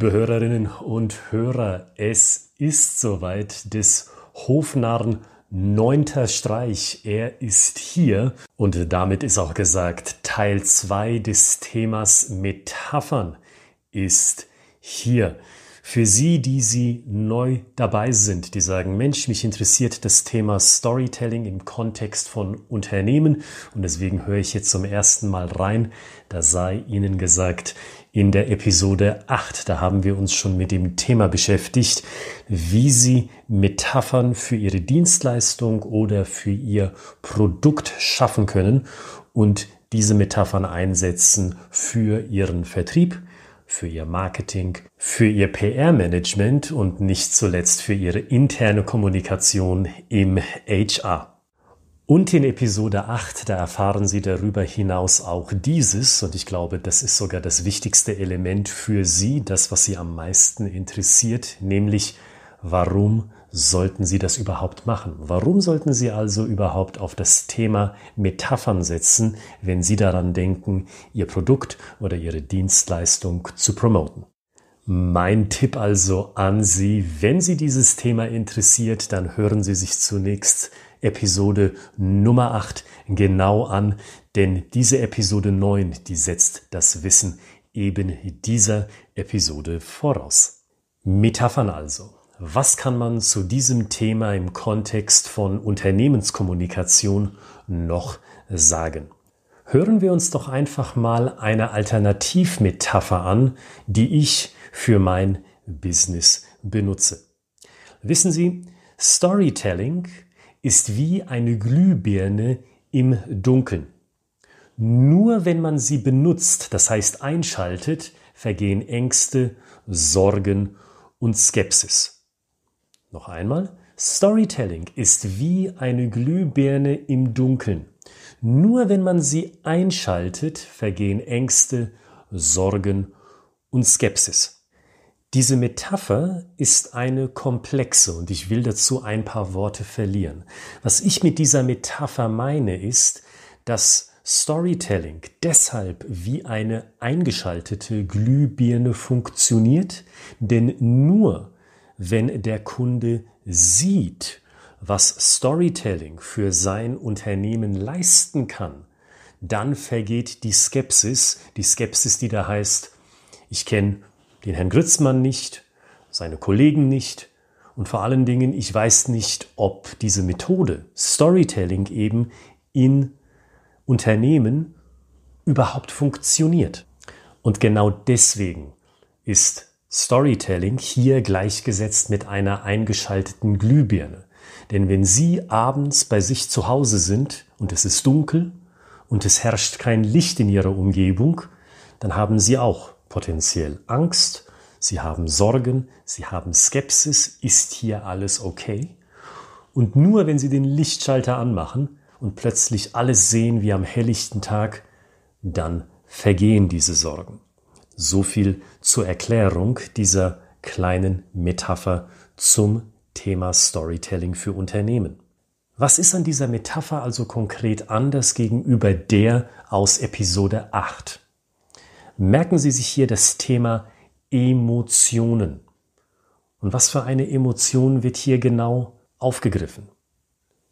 Liebe Hörerinnen und Hörer, es ist soweit des Hofnarren neunter Streich. Er ist hier und damit ist auch gesagt, Teil 2 des Themas Metaphern ist hier. Für Sie, die Sie neu dabei sind, die sagen, Mensch, mich interessiert das Thema Storytelling im Kontext von Unternehmen und deswegen höre ich jetzt zum ersten Mal rein, da sei Ihnen gesagt, in der Episode 8, da haben wir uns schon mit dem Thema beschäftigt, wie Sie Metaphern für Ihre Dienstleistung oder für Ihr Produkt schaffen können und diese Metaphern einsetzen für Ihren Vertrieb, für Ihr Marketing, für Ihr PR-Management und nicht zuletzt für Ihre interne Kommunikation im HR. Und in Episode 8, da erfahren Sie darüber hinaus auch dieses, und ich glaube, das ist sogar das wichtigste Element für Sie, das, was Sie am meisten interessiert, nämlich warum sollten Sie das überhaupt machen? Warum sollten Sie also überhaupt auf das Thema Metaphern setzen, wenn Sie daran denken, Ihr Produkt oder Ihre Dienstleistung zu promoten? Mein Tipp also an Sie, wenn Sie dieses Thema interessiert, dann hören Sie sich zunächst Episode Nummer 8 genau an, denn diese Episode 9, die setzt das Wissen eben dieser Episode voraus. Metaphern also. Was kann man zu diesem Thema im Kontext von Unternehmenskommunikation noch sagen? Hören wir uns doch einfach mal eine Alternativmetapher an, die ich für mein Business benutze. Wissen Sie, Storytelling ist wie eine Glühbirne im Dunkeln. Nur wenn man sie benutzt, das heißt einschaltet, vergehen Ängste, Sorgen und Skepsis. Noch einmal, Storytelling ist wie eine Glühbirne im Dunkeln. Nur wenn man sie einschaltet, vergehen Ängste, Sorgen und Skepsis. Diese Metapher ist eine komplexe und ich will dazu ein paar Worte verlieren. Was ich mit dieser Metapher meine ist, dass Storytelling deshalb wie eine eingeschaltete Glühbirne funktioniert, denn nur wenn der Kunde sieht, was Storytelling für sein Unternehmen leisten kann, dann vergeht die Skepsis, die Skepsis, die da heißt, ich kenne den Herrn Grützmann nicht, seine Kollegen nicht und vor allen Dingen, ich weiß nicht, ob diese Methode Storytelling eben in Unternehmen überhaupt funktioniert. Und genau deswegen ist Storytelling hier gleichgesetzt mit einer eingeschalteten Glühbirne. Denn wenn Sie abends bei sich zu Hause sind und es ist dunkel und es herrscht kein Licht in Ihrer Umgebung, dann haben Sie auch potenziell Angst, sie haben Sorgen, sie haben Skepsis, ist hier alles okay? Und nur wenn sie den Lichtschalter anmachen und plötzlich alles sehen wie am helllichten Tag, dann vergehen diese Sorgen. So viel zur Erklärung dieser kleinen Metapher zum Thema Storytelling für Unternehmen. Was ist an dieser Metapher also konkret anders gegenüber der aus Episode 8? Merken Sie sich hier das Thema Emotionen. Und was für eine Emotion wird hier genau aufgegriffen?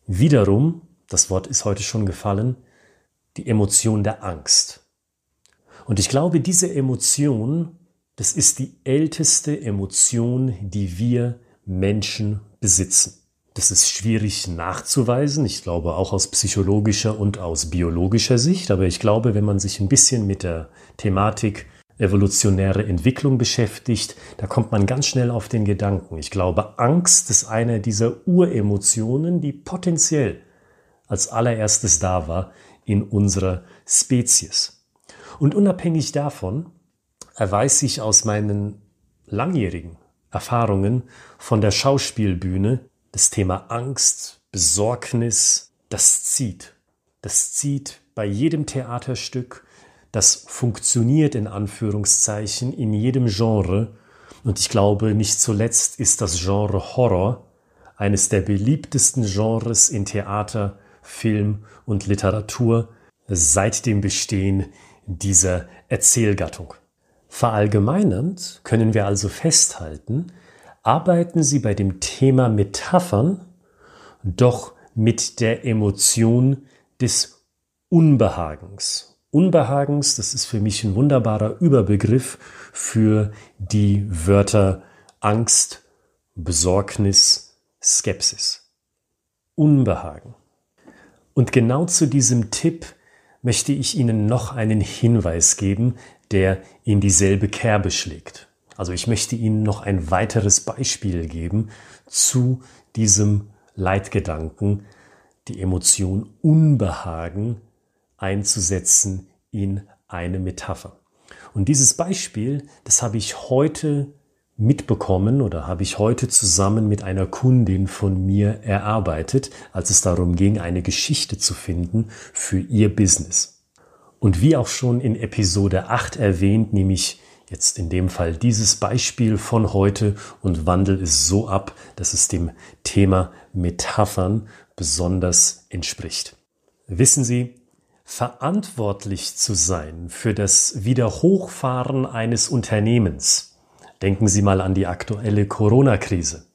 Wiederum, das Wort ist heute schon gefallen, die Emotion der Angst. Und ich glaube, diese Emotion, das ist die älteste Emotion, die wir Menschen besitzen. Das ist schwierig nachzuweisen. Ich glaube auch aus psychologischer und aus biologischer Sicht. Aber ich glaube, wenn man sich ein bisschen mit der Thematik evolutionäre Entwicklung beschäftigt, da kommt man ganz schnell auf den Gedanken. Ich glaube, Angst ist eine dieser Uremotionen, die potenziell als allererstes da war in unserer Spezies. Und unabhängig davon erweist sich aus meinen langjährigen Erfahrungen von der Schauspielbühne, das Thema Angst, Besorgnis, das zieht. Das zieht bei jedem Theaterstück, das funktioniert in Anführungszeichen in jedem Genre. Und ich glaube, nicht zuletzt ist das Genre Horror eines der beliebtesten Genres in Theater, Film und Literatur seit dem Bestehen dieser Erzählgattung. Verallgemeinernd können wir also festhalten, arbeiten Sie bei dem Thema Metaphern doch mit der Emotion des Unbehagens. Unbehagens, das ist für mich ein wunderbarer Überbegriff für die Wörter Angst, Besorgnis, Skepsis. Unbehagen. Und genau zu diesem Tipp möchte ich Ihnen noch einen Hinweis geben, der in dieselbe Kerbe schlägt. Also ich möchte Ihnen noch ein weiteres Beispiel geben zu diesem Leitgedanken, die Emotion Unbehagen einzusetzen in eine Metapher. Und dieses Beispiel, das habe ich heute mitbekommen oder habe ich heute zusammen mit einer Kundin von mir erarbeitet, als es darum ging, eine Geschichte zu finden für ihr Business. Und wie auch schon in Episode 8 erwähnt, nehme ich jetzt in dem Fall dieses Beispiel von heute und wandle es so ab, dass es dem Thema Metaphern besonders entspricht. Wissen Sie, verantwortlich zu sein für das Wiederhochfahren eines Unternehmens, Denken Sie mal an die aktuelle Corona-Krise.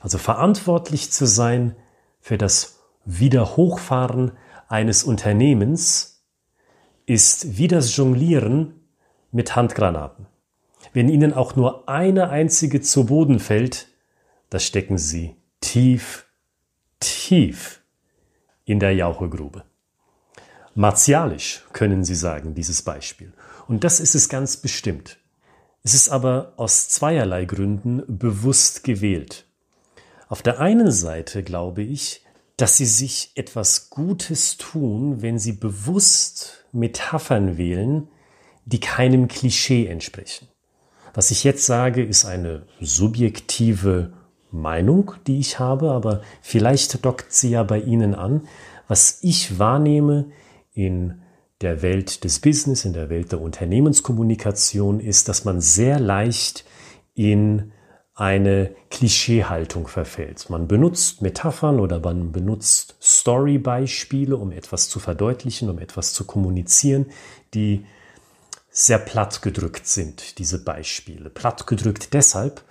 Also verantwortlich zu sein für das Wiederhochfahren eines Unternehmens ist wie das Jonglieren mit Handgranaten. Wenn Ihnen auch nur eine einzige zu Boden fällt, da stecken Sie tief, tief in der Jauchegrube. Martialisch können Sie sagen, dieses Beispiel. Und das ist es ganz bestimmt. Es ist aber aus zweierlei Gründen bewusst gewählt. Auf der einen Seite glaube ich, dass sie sich etwas Gutes tun, wenn sie bewusst Metaphern wählen, die keinem Klischee entsprechen. Was ich jetzt sage, ist eine subjektive Meinung, die ich habe, aber vielleicht dockt sie ja bei Ihnen an. Was ich wahrnehme in der Welt des Business, in der Welt der Unternehmenskommunikation ist, dass man sehr leicht in eine Klischeehaltung verfällt. Man benutzt Metaphern oder man benutzt Story-Beispiele, um etwas zu verdeutlichen, um etwas zu kommunizieren, die sehr platt gedrückt sind, diese Beispiele. Platt gedrückt deshalb,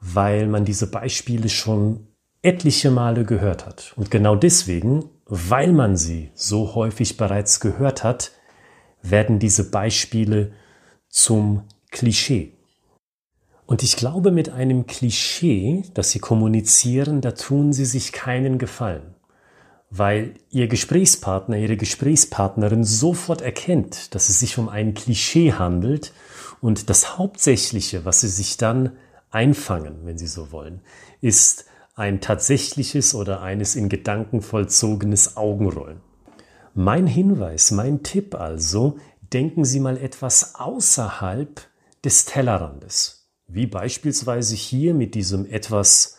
weil man diese Beispiele schon etliche Male gehört hat. Und genau deswegen weil man sie so häufig bereits gehört hat, werden diese Beispiele zum Klischee. Und ich glaube, mit einem Klischee, das Sie kommunizieren, da tun Sie sich keinen Gefallen, weil Ihr Gesprächspartner, Ihre Gesprächspartnerin sofort erkennt, dass es sich um ein Klischee handelt und das Hauptsächliche, was Sie sich dann einfangen, wenn Sie so wollen, ist ein tatsächliches oder eines in Gedanken vollzogenes Augenrollen. Mein Hinweis, mein Tipp also, denken Sie mal etwas außerhalb des Tellerrandes, wie beispielsweise hier mit diesem etwas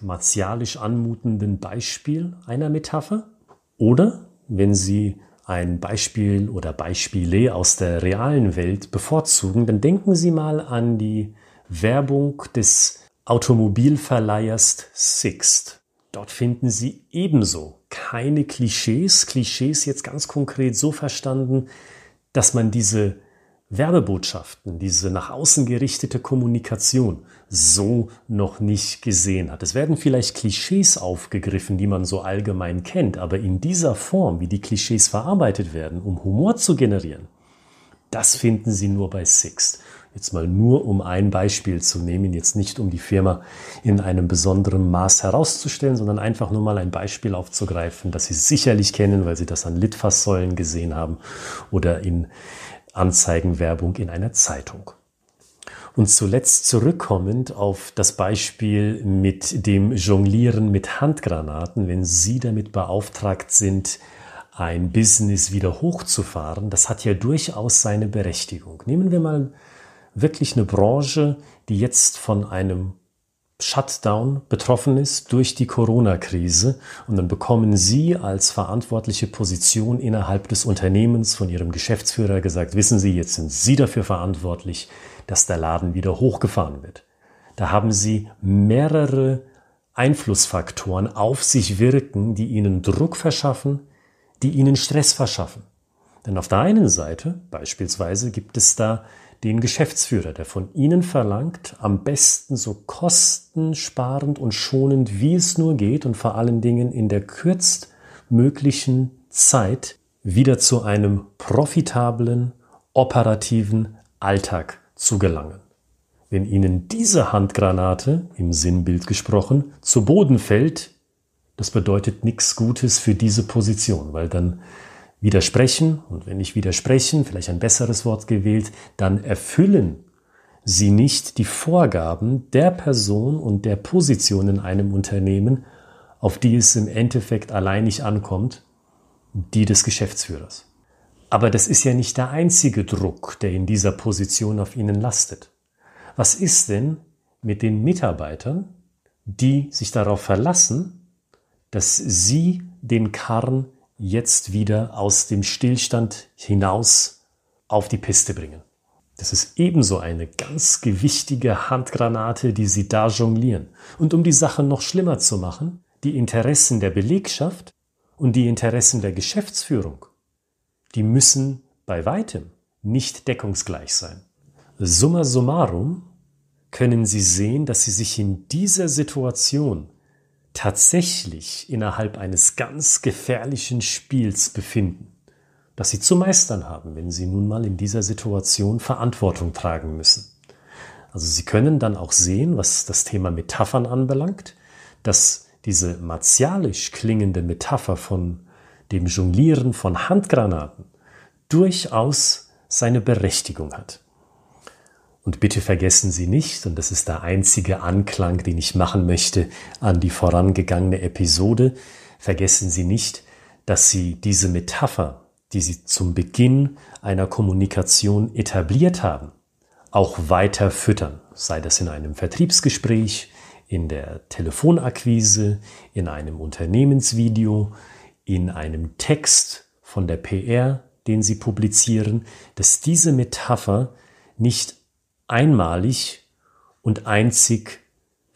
martialisch anmutenden Beispiel einer Metapher oder wenn Sie ein Beispiel oder Beispiele aus der realen Welt bevorzugen, dann denken Sie mal an die Werbung des Automobilverleihers Sixt. Dort finden Sie ebenso keine Klischees. Klischees jetzt ganz konkret so verstanden, dass man diese Werbebotschaften, diese nach außen gerichtete Kommunikation so noch nicht gesehen hat. Es werden vielleicht Klischees aufgegriffen, die man so allgemein kennt, aber in dieser Form, wie die Klischees verarbeitet werden, um Humor zu generieren, das finden Sie nur bei Sixt. Jetzt mal nur um ein Beispiel zu nehmen, jetzt nicht um die Firma in einem besonderen Maß herauszustellen, sondern einfach nur mal ein Beispiel aufzugreifen, das Sie sicherlich kennen, weil Sie das an Litfaßsäulen gesehen haben oder in Anzeigenwerbung in einer Zeitung. Und zuletzt zurückkommend auf das Beispiel mit dem Jonglieren mit Handgranaten, wenn Sie damit beauftragt sind, ein Business wieder hochzufahren, das hat ja durchaus seine Berechtigung. Nehmen wir mal wirklich eine Branche, die jetzt von einem Shutdown betroffen ist durch die Corona-Krise. Und dann bekommen Sie als verantwortliche Position innerhalb des Unternehmens von Ihrem Geschäftsführer gesagt, wissen Sie, jetzt sind Sie dafür verantwortlich, dass der Laden wieder hochgefahren wird. Da haben Sie mehrere Einflussfaktoren auf sich wirken, die Ihnen Druck verschaffen, die Ihnen Stress verschaffen. Denn auf der einen Seite beispielsweise gibt es da den Geschäftsführer, der von Ihnen verlangt, am besten so kostensparend und schonend wie es nur geht und vor allen Dingen in der kürztmöglichen Zeit wieder zu einem profitablen, operativen Alltag zu gelangen. Wenn Ihnen diese Handgranate, im Sinnbild gesprochen, zu Boden fällt, das bedeutet nichts Gutes für diese Position, weil dann widersprechen, und wenn nicht widersprechen, vielleicht ein besseres Wort gewählt, dann erfüllen Sie nicht die Vorgaben der Person und der Position in einem Unternehmen, auf die es im Endeffekt allein nicht ankommt, die des Geschäftsführers. Aber das ist ja nicht der einzige Druck, der in dieser Position auf Ihnen lastet. Was ist denn mit den Mitarbeitern, die sich darauf verlassen, dass Sie den Karren jetzt wieder aus dem Stillstand hinaus auf die Piste bringen? Das ist ebenso eine ganz gewichtige Handgranate, die Sie da jonglieren. Und um die Sache noch schlimmer zu machen, die Interessen der Belegschaft und die Interessen der Geschäftsführung, die müssen bei weitem nicht deckungsgleich sein. Summa summarum können Sie sehen, dass Sie sich in dieser Situation tatsächlich innerhalb eines ganz gefährlichen Spiels befinden, das Sie zu meistern haben, wenn Sie nun mal in dieser Situation Verantwortung tragen müssen. Also Sie können dann auch sehen, was das Thema Metaphern anbelangt, dass diese martialisch klingende Metapher von dem Jonglieren von Handgranaten durchaus seine Berechtigung hat. Und bitte vergessen Sie nicht, und das ist der einzige Anklang, den ich machen möchte an die vorangegangene Episode, vergessen Sie nicht, dass Sie diese Metapher, die Sie zum Beginn einer Kommunikation etabliert haben, auch weiter füttern, sei das in einem Vertriebsgespräch, in der Telefonakquise, in einem Unternehmensvideo, in einem Text von der PR, den Sie publizieren, dass diese Metapher nicht einmalig und einzig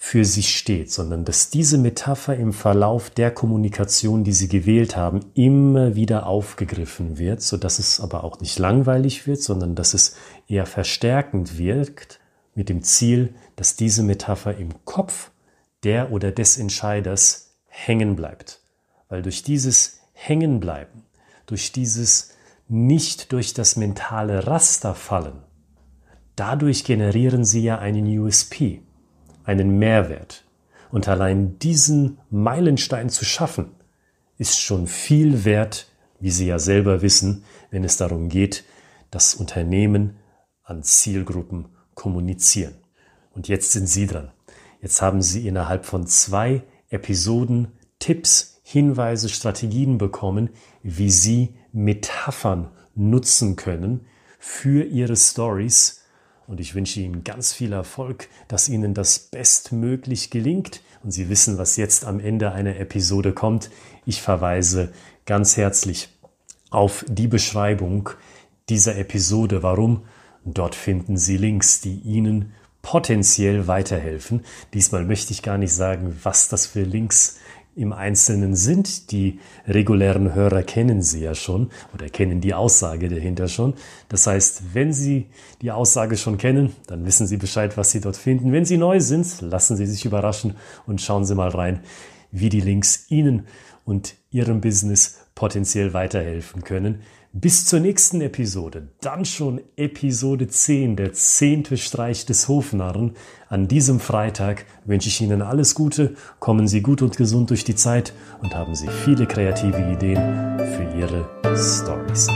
für sich steht, sondern dass diese Metapher im Verlauf der Kommunikation, die Sie gewählt haben, immer wieder aufgegriffen wird, so dass es aber auch nicht langweilig wird, sondern dass es eher verstärkend wirkt, mit dem Ziel, dass diese Metapher im Kopf der oder des Entscheiders hängen bleibt. Weil durch dieses Hängenbleiben, durch dieses nicht durch das mentale Raster fallen, Dadurch generieren Sie ja einen USP, einen Mehrwert. Und allein diesen Meilenstein zu schaffen, ist schon viel wert, wie Sie ja selber wissen, wenn es darum geht, dass Unternehmen an Zielgruppen kommunizieren. Und jetzt sind Sie dran. Jetzt haben Sie innerhalb von zwei Episoden Tipps, Hinweise, Strategien bekommen, wie Sie Metaphern nutzen können für Ihre Stories, und ich wünsche Ihnen ganz viel Erfolg, dass Ihnen das bestmöglich gelingt. Und Sie wissen, was jetzt am Ende einer Episode kommt. Ich verweise ganz herzlich auf die Beschreibung dieser Episode. Warum? Dort finden Sie Links, die Ihnen potenziell weiterhelfen. Diesmal möchte ich gar nicht sagen, was das für Links im Einzelnen sind. Die regulären Hörer kennen sie ja schon oder kennen die Aussage dahinter schon. Das heißt, wenn Sie die Aussage schon kennen, dann wissen Sie Bescheid, was Sie dort finden. Wenn Sie neu sind, lassen Sie sich überraschen und schauen Sie mal rein, wie die Links Ihnen und Ihrem Business potenziell weiterhelfen können. Bis zur nächsten Episode, dann schon Episode 10, der zehnte Streich des Hofnarren. An diesem Freitag wünsche ich Ihnen alles Gute, kommen Sie gut und gesund durch die Zeit und haben Sie viele kreative Ideen für Ihre Stories.